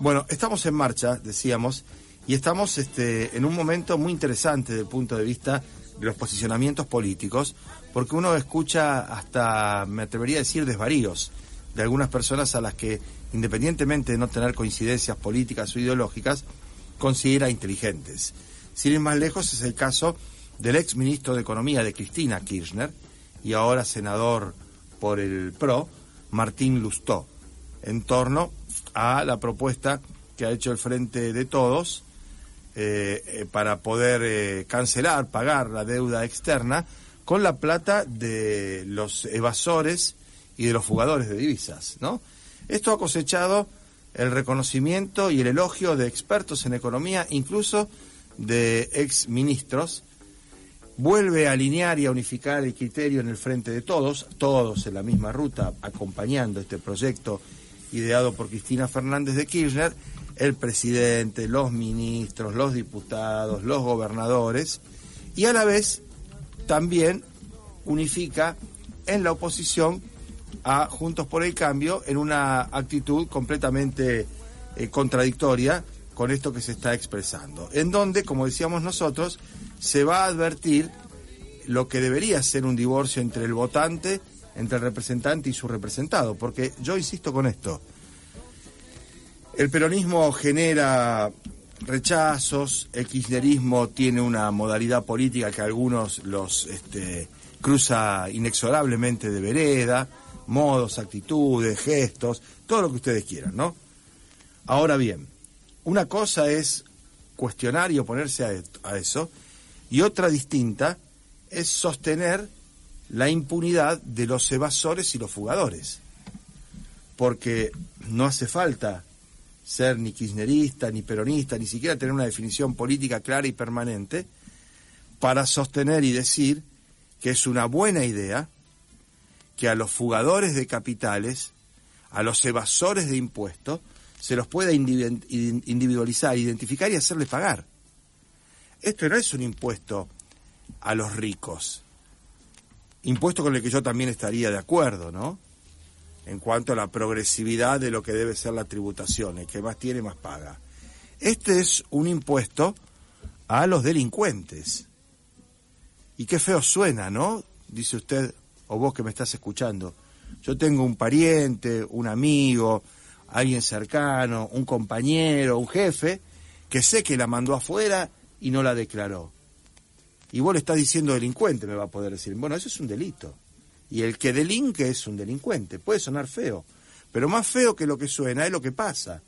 Bueno, estamos en marcha, decíamos, y estamos este, en un momento muy interesante desde el punto de vista de los posicionamientos políticos, porque uno escucha hasta, me atrevería a decir, desvaríos de algunas personas a las que, independientemente de no tener coincidencias políticas o ideológicas, considera inteligentes. Sin ir más lejos es el caso del ex ministro de Economía de Cristina Kirchner y ahora senador por el PRO, Martín Lustó, en torno a la propuesta que ha hecho el Frente de Todos eh, eh, para poder eh, cancelar, pagar la deuda externa con la plata de los evasores y de los fugadores de divisas, ¿no? Esto ha cosechado el reconocimiento y el elogio de expertos en economía, incluso de ex ministros. Vuelve a alinear y a unificar el criterio en el frente de todos, todos en la misma ruta, acompañando este proyecto ideado por Cristina Fernández de Kirchner, el presidente, los ministros, los diputados, los gobernadores, y a la vez también unifica en la oposición a Juntos por el Cambio en una actitud completamente eh, contradictoria con esto que se está expresando, en donde, como decíamos nosotros, se va a advertir lo que debería ser un divorcio entre el votante entre el representante y su representado, porque yo insisto con esto, el peronismo genera rechazos, el kirchnerismo tiene una modalidad política que a algunos los este, cruza inexorablemente de vereda, modos, actitudes, gestos, todo lo que ustedes quieran, ¿no? Ahora bien, una cosa es cuestionar y oponerse a, a eso, y otra distinta es sostener la impunidad de los evasores y los fugadores. Porque no hace falta ser ni kirchnerista, ni peronista, ni siquiera tener una definición política clara y permanente para sostener y decir que es una buena idea que a los fugadores de capitales, a los evasores de impuestos, se los pueda individualizar, identificar y hacerles pagar. Esto no es un impuesto a los ricos, impuesto con el que yo también estaría de acuerdo, ¿no? En cuanto a la progresividad de lo que debe ser la tributación, el que más tiene más paga. Este es un impuesto a los delincuentes. Y qué feo suena, ¿no? Dice usted, o vos que me estás escuchando. Yo tengo un pariente, un amigo, alguien cercano, un compañero, un jefe, que sé que la mandó afuera y no la declaró y vos le estás diciendo delincuente, me va a poder decir. Bueno, eso es un delito. Y el que delinque es un delincuente. Puede sonar feo, pero más feo que lo que suena es lo que pasa.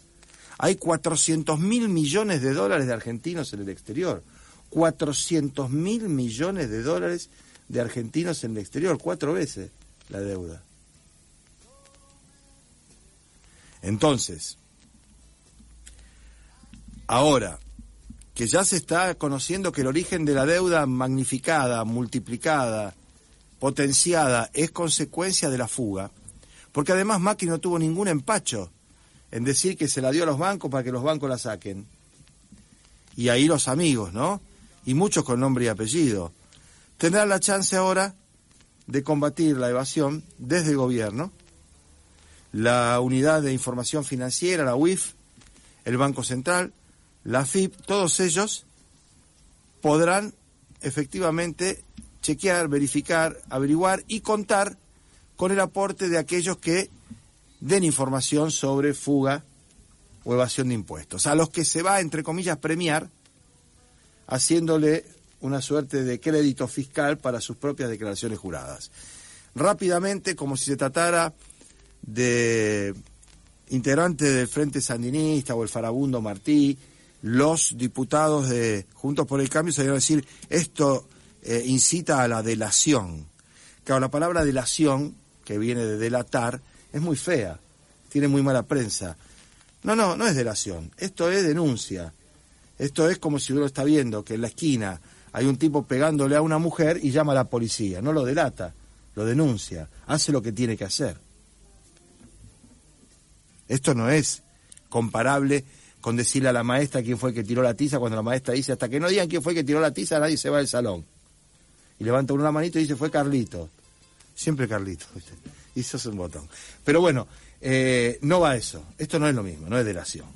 Hay 400 mil millones de dólares de argentinos en el exterior. 400 mil millones de dólares de argentinos en el exterior, cuatro veces la deuda. Entonces, ahora, que ya se está conociendo que el origen de la deuda magnificada, multiplicada, potenciada, es consecuencia de la fuga, porque además Macri no tuvo ningún empacho en decir que se la dio a los bancos para que los bancos la saquen. Y ahí los amigos, ¿no? Y muchos con nombre y apellido. Tendrán la chance ahora de combatir la evasión desde el gobierno, la Unidad de Información Financiera, la UIF, el Banco Central, la FIP, todos ellos podrán efectivamente chequear, verificar, averiguar y contar con el aporte de aquellos que den información sobre fuga o evasión de impuestos, a los que se va, entre comillas, premiar haciéndole una suerte de crédito fiscal para sus propias declaraciones juradas. Rápidamente, como si se tratara de integrante del Frente Sandinista o el Farabundo Martí, los diputados de Juntos por el Cambio salieron a decir esto eh, incita a la delación. Claro, la palabra delación, que viene de delatar, es muy fea, tiene muy mala prensa. No, no, no es delación. Esto es denuncia. Esto es como si uno está viendo que en la esquina hay un tipo pegándole a una mujer y llama a la policía. No lo delata, lo denuncia. Hace lo que tiene que hacer. Esto no es comparable con decirle a la maestra quién fue el que tiró la tiza cuando la maestra dice hasta que no digan quién fue el que tiró la tiza nadie se va del salón. Y levanta una manito y dice fue Carlito. Siempre Carlito. Y eso es un botón. Pero bueno, eh, no va eso. Esto no es lo mismo, no es delación.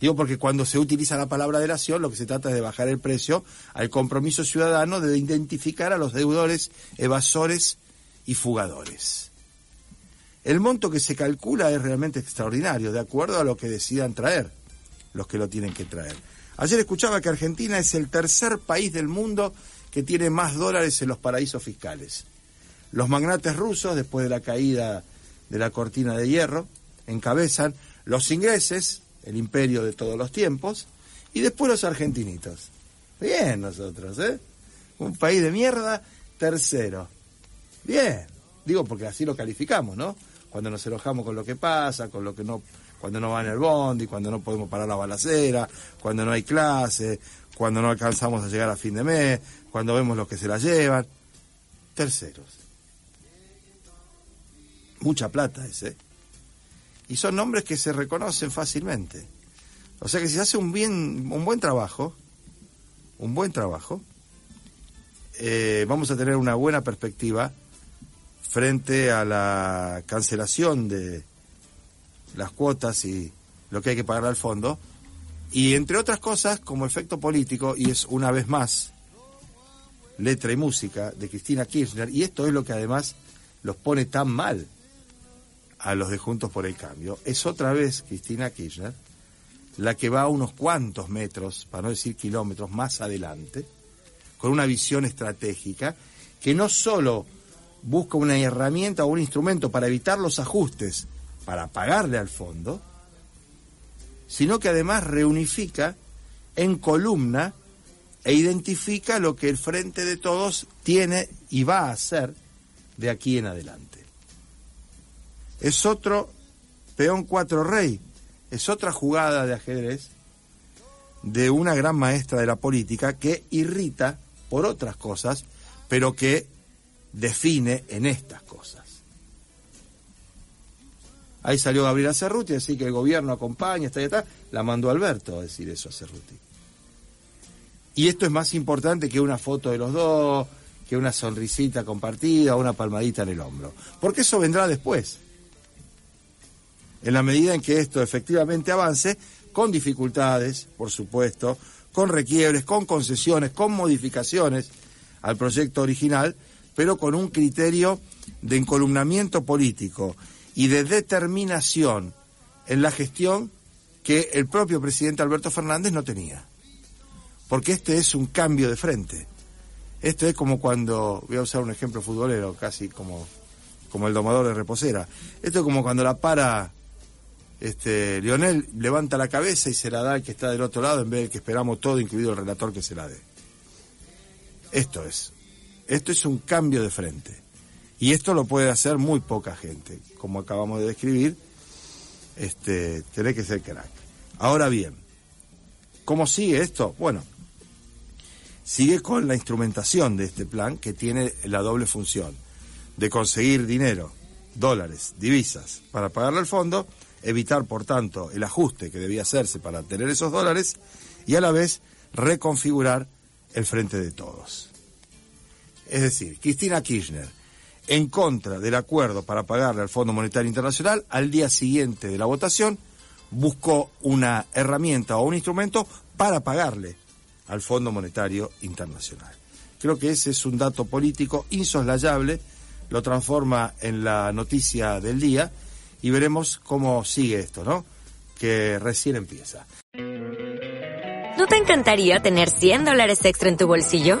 Digo porque cuando se utiliza la palabra delación, lo que se trata es de bajar el precio al compromiso ciudadano de identificar a los deudores, evasores y fugadores. El monto que se calcula es realmente extraordinario, de acuerdo a lo que decidan traer los que lo tienen que traer. Ayer escuchaba que Argentina es el tercer país del mundo que tiene más dólares en los paraísos fiscales. Los magnates rusos, después de la caída de la cortina de hierro, encabezan, los ingleses, el imperio de todos los tiempos, y después los argentinitos. Bien nosotros, ¿eh? Un país de mierda, tercero. Bien. Digo porque así lo calificamos, ¿no? Cuando nos enojamos con lo que pasa, con lo que no, cuando no va en el bondi, cuando no podemos parar la balacera, cuando no hay clase, cuando no alcanzamos a llegar a fin de mes, cuando vemos los que se la llevan. Terceros. Mucha plata ese. Y son nombres que se reconocen fácilmente. O sea que si se hace un, bien, un buen trabajo, un buen trabajo, eh, vamos a tener una buena perspectiva frente a la cancelación de las cuotas y lo que hay que pagar al fondo. Y entre otras cosas, como efecto político, y es una vez más letra y música de Cristina Kirchner, y esto es lo que además los pone tan mal a los de Juntos por el Cambio, es otra vez Cristina Kirchner la que va unos cuantos metros, para no decir kilómetros, más adelante, con una visión estratégica que no solo busca una herramienta o un instrumento para evitar los ajustes, para pagarle al fondo, sino que además reunifica en columna e identifica lo que el Frente de Todos tiene y va a hacer de aquí en adelante. Es otro peón cuatro rey, es otra jugada de ajedrez de una gran maestra de la política que irrita por otras cosas, pero que define en estas cosas. Ahí salió Gabriela Cerruti a decir que el gobierno acompaña, está y está. La mandó Alberto a decir eso a Cerruti. Y esto es más importante que una foto de los dos, que una sonrisita compartida, una palmadita en el hombro. Porque eso vendrá después. En la medida en que esto efectivamente avance, con dificultades, por supuesto, con requiebres, con concesiones, con modificaciones al proyecto original, pero con un criterio de encolumnamiento político y de determinación en la gestión que el propio presidente Alberto Fernández no tenía. Porque este es un cambio de frente. Esto es como cuando, voy a usar un ejemplo futbolero, casi como, como el domador de reposera. Esto es como cuando la para este, Lionel, levanta la cabeza y se la da al que está del otro lado en vez de que esperamos todo, incluido el relator que se la dé. Esto es. Esto es un cambio de frente. Y esto lo puede hacer muy poca gente. Como acabamos de describir, este, tenés que ser crack. Ahora bien, ¿cómo sigue esto? Bueno, sigue con la instrumentación de este plan que tiene la doble función de conseguir dinero, dólares, divisas, para pagarle al fondo, evitar, por tanto, el ajuste que debía hacerse para tener esos dólares y a la vez reconfigurar el frente de todos. Es decir, Cristina Kirchner, en contra del acuerdo para pagarle al Fondo Monetario Internacional, al día siguiente de la votación, buscó una herramienta o un instrumento para pagarle al Fondo Monetario Internacional. Creo que ese es un dato político insoslayable, lo transforma en la noticia del día y veremos cómo sigue esto, ¿no? Que recién empieza. ¿No te encantaría tener 100 dólares extra en tu bolsillo?